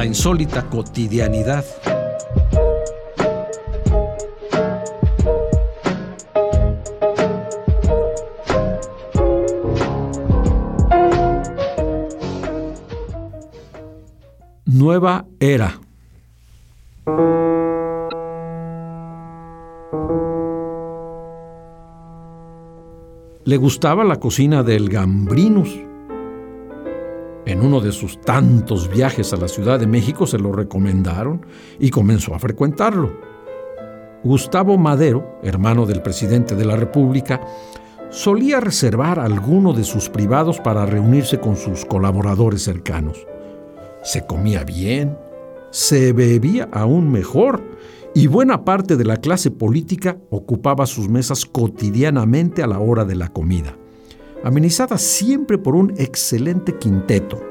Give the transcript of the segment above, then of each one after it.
La insólita cotidianidad. Nueva era. Le gustaba la cocina del Gambrinus. En uno de sus tantos viajes a la Ciudad de México se lo recomendaron y comenzó a frecuentarlo. Gustavo Madero, hermano del presidente de la República, solía reservar alguno de sus privados para reunirse con sus colaboradores cercanos. Se comía bien, se bebía aún mejor y buena parte de la clase política ocupaba sus mesas cotidianamente a la hora de la comida, amenizada siempre por un excelente quinteto.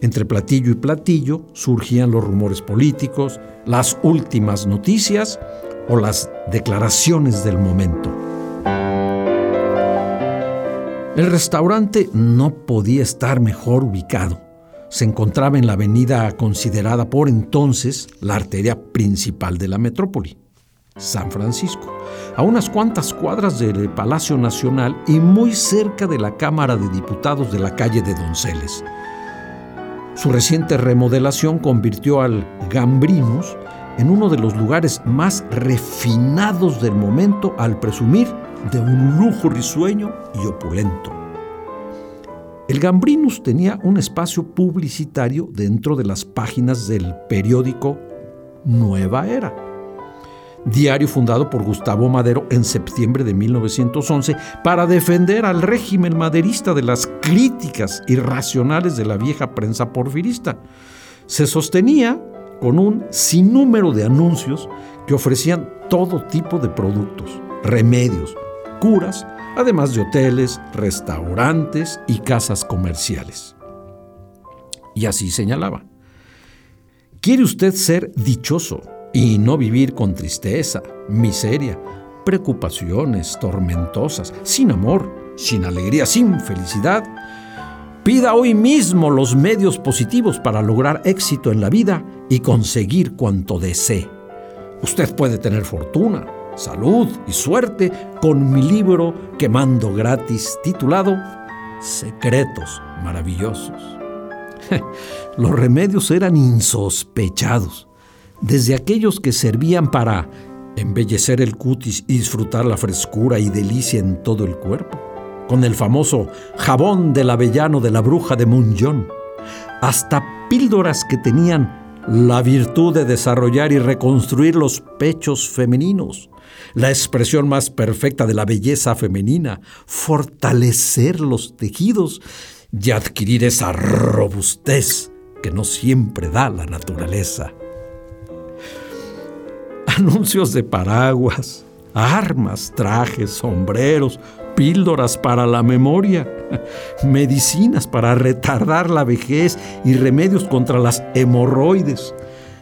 Entre platillo y platillo surgían los rumores políticos, las últimas noticias o las declaraciones del momento. El restaurante no podía estar mejor ubicado se encontraba en la avenida considerada por entonces la arteria principal de la metrópoli, San Francisco, a unas cuantas cuadras del Palacio Nacional y muy cerca de la Cámara de Diputados de la calle de Donceles. Su reciente remodelación convirtió al Gambrinus en uno de los lugares más refinados del momento al presumir de un lujo risueño y opulento. El Gambrinus tenía un espacio publicitario dentro de las páginas del periódico Nueva Era, diario fundado por Gustavo Madero en septiembre de 1911 para defender al régimen maderista de las críticas irracionales de la vieja prensa porfirista. Se sostenía con un sinnúmero de anuncios que ofrecían todo tipo de productos, remedios, curas, además de hoteles, restaurantes y casas comerciales. Y así señalaba. ¿Quiere usted ser dichoso y no vivir con tristeza, miseria, preocupaciones tormentosas, sin amor, sin alegría, sin felicidad? Pida hoy mismo los medios positivos para lograr éxito en la vida y conseguir cuanto desee. Usted puede tener fortuna, salud y suerte con mi libro que mando gratis titulado Secretos Maravillosos. Los remedios eran insospechados, desde aquellos que servían para embellecer el cutis y disfrutar la frescura y delicia en todo el cuerpo, con el famoso jabón del avellano de la bruja de Munjón, hasta píldoras que tenían la virtud de desarrollar y reconstruir los pechos femeninos, la expresión más perfecta de la belleza femenina, fortalecer los tejidos y adquirir esa robustez que no siempre da la naturaleza. Anuncios de paraguas, armas, trajes, sombreros, píldoras para la memoria, medicinas para retardar la vejez y remedios contra las hemorroides,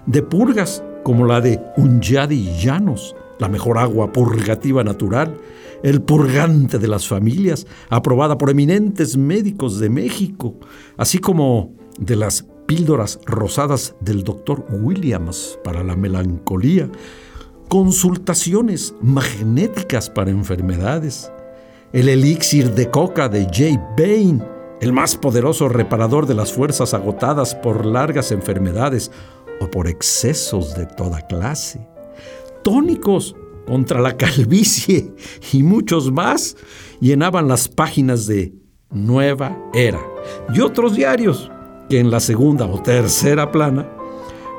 de purgas como la de Unyadi Llanos, la mejor agua purgativa natural, el purgante de las familias, aprobada por eminentes médicos de México, así como de las píldoras rosadas del doctor Williams para la melancolía, consultaciones magnéticas para enfermedades, el elixir de coca de Jay Bain, el más poderoso reparador de las fuerzas agotadas por largas enfermedades o por excesos de toda clase, tónicos contra la calvicie y muchos más llenaban las páginas de Nueva Era y otros diarios que en la segunda o tercera plana,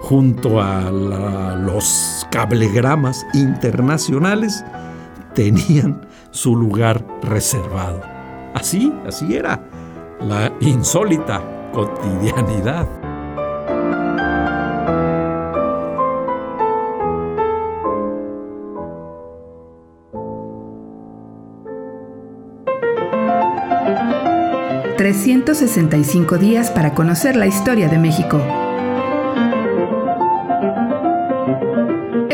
junto a los cablegramas internacionales, tenían su lugar reservado. Así, así era. La insólita cotidianidad. ...365 días para conocer la historia de México.